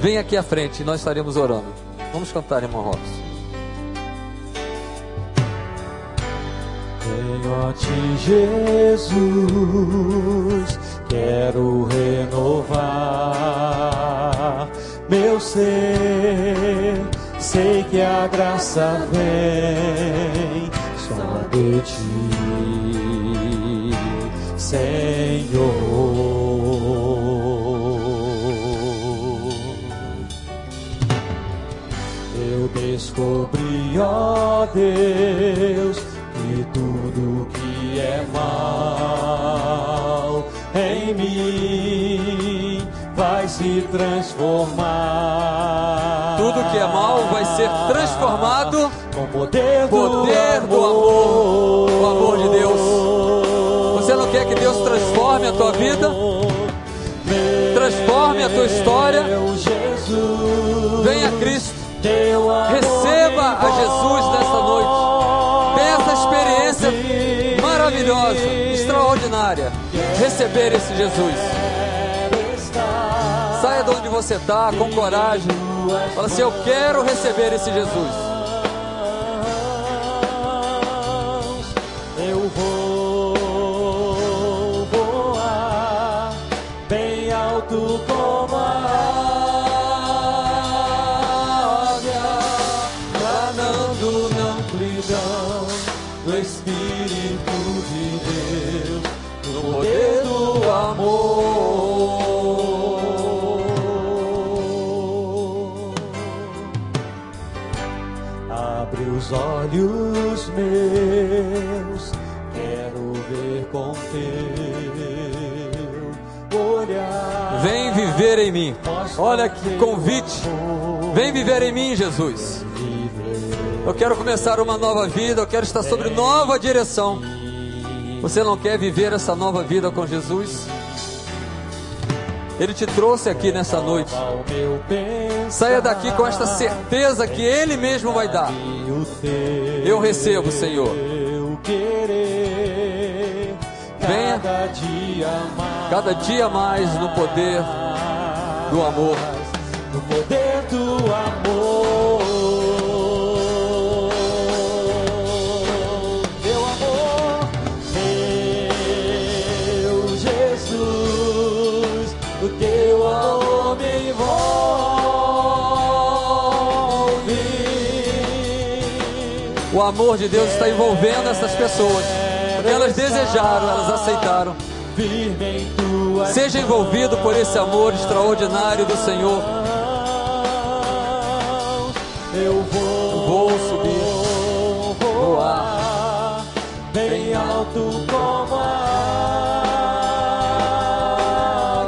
Vem aqui à frente e nós estaremos orando. Vamos cantar, irmão Robson. Venho a ti, Jesus, quero renovar meu ser. Sei que a graça vem só de ti, Senhor. Eu descobri, ó Deus, que tudo que é mal em mim vai se transformar. Tudo que é mal vai ser transformado com poder, poder do, amor. Do amor. A tua vida? Transforme a tua história. Venha Cristo. Receba a Jesus nessa noite. Tenha essa experiência maravilhosa, extraordinária. Receber esse Jesus. Saia de onde você está com coragem. Fala assim: Eu quero receber esse Jesus. Olha que convite. Vem viver em mim, Jesus. Eu quero começar uma nova vida, eu quero estar sobre nova direção. Você não quer viver essa nova vida com Jesus? Ele te trouxe aqui nessa noite. Saia daqui com esta certeza que Ele mesmo vai dar. Eu recebo, Senhor. Venha. Cada dia mais no poder do amor. no poder do amor meu amor meu Jesus o teu amor me envolve O amor de Deus está envolvendo essas pessoas. Porque elas desejaram, elas aceitaram. Seja envolvido por esse amor extraordinário do Senhor. eu vou Vou subir, voar. bem alto como a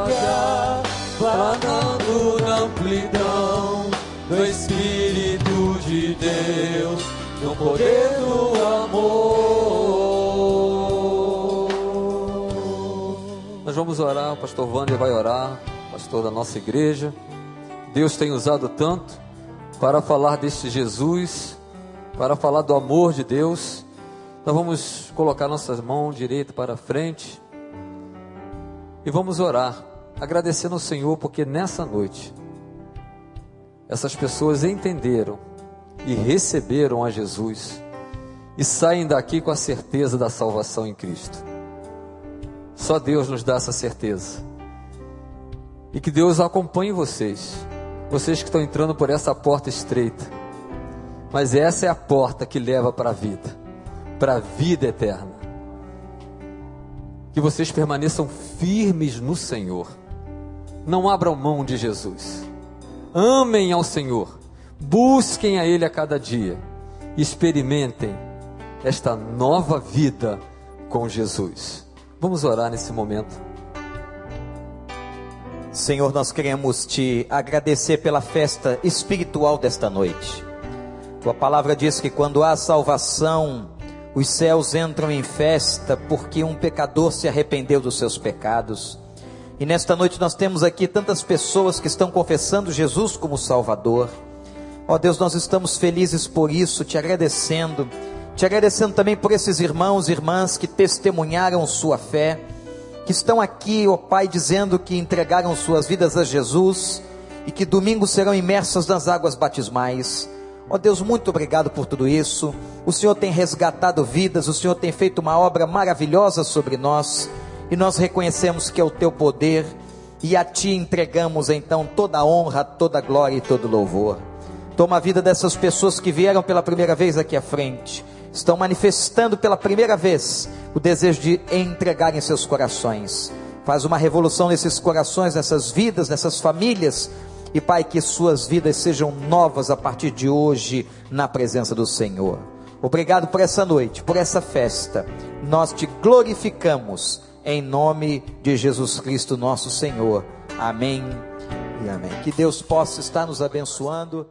águia, planando na amplidão do Espírito de Deus, no poder do amor. Nós vamos orar, o pastor Wander vai orar, pastor da nossa igreja. Deus tem usado tanto para falar deste Jesus, para falar do amor de Deus. Nós vamos colocar nossas mãos direita para frente e vamos orar, agradecendo ao Senhor porque nessa noite essas pessoas entenderam e receberam a Jesus e saem daqui com a certeza da salvação em Cristo. Só Deus nos dá essa certeza. E que Deus acompanhe vocês, vocês que estão entrando por essa porta estreita. Mas essa é a porta que leva para a vida, para a vida eterna. Que vocês permaneçam firmes no Senhor. Não abram mão de Jesus. Amem ao Senhor. Busquem a Ele a cada dia. Experimentem esta nova vida com Jesus. Vamos orar nesse momento. Senhor, nós queremos te agradecer pela festa espiritual desta noite. Tua palavra diz que quando há salvação, os céus entram em festa porque um pecador se arrependeu dos seus pecados. E nesta noite nós temos aqui tantas pessoas que estão confessando Jesus como Salvador. Ó Deus, nós estamos felizes por isso, te agradecendo. Te agradecendo também por esses irmãos e irmãs que testemunharam sua fé que estão aqui, ó Pai, dizendo que entregaram suas vidas a Jesus e que domingo serão imersas nas águas batismais. Ó Deus, muito obrigado por tudo isso. O Senhor tem resgatado vidas, o Senhor tem feito uma obra maravilhosa sobre nós e nós reconhecemos que é o teu poder e a ti entregamos então toda a honra, toda a glória e todo o louvor. Toma a vida dessas pessoas que vieram pela primeira vez aqui à frente estão manifestando pela primeira vez o desejo de entregarem seus corações. Faz uma revolução nesses corações, nessas vidas, nessas famílias E Pai, que suas vidas sejam novas a partir de hoje na presença do Senhor. Obrigado por essa noite, por essa festa. Nós te glorificamos em nome de Jesus Cristo, nosso Senhor. Amém e amém. Que Deus possa estar nos abençoando.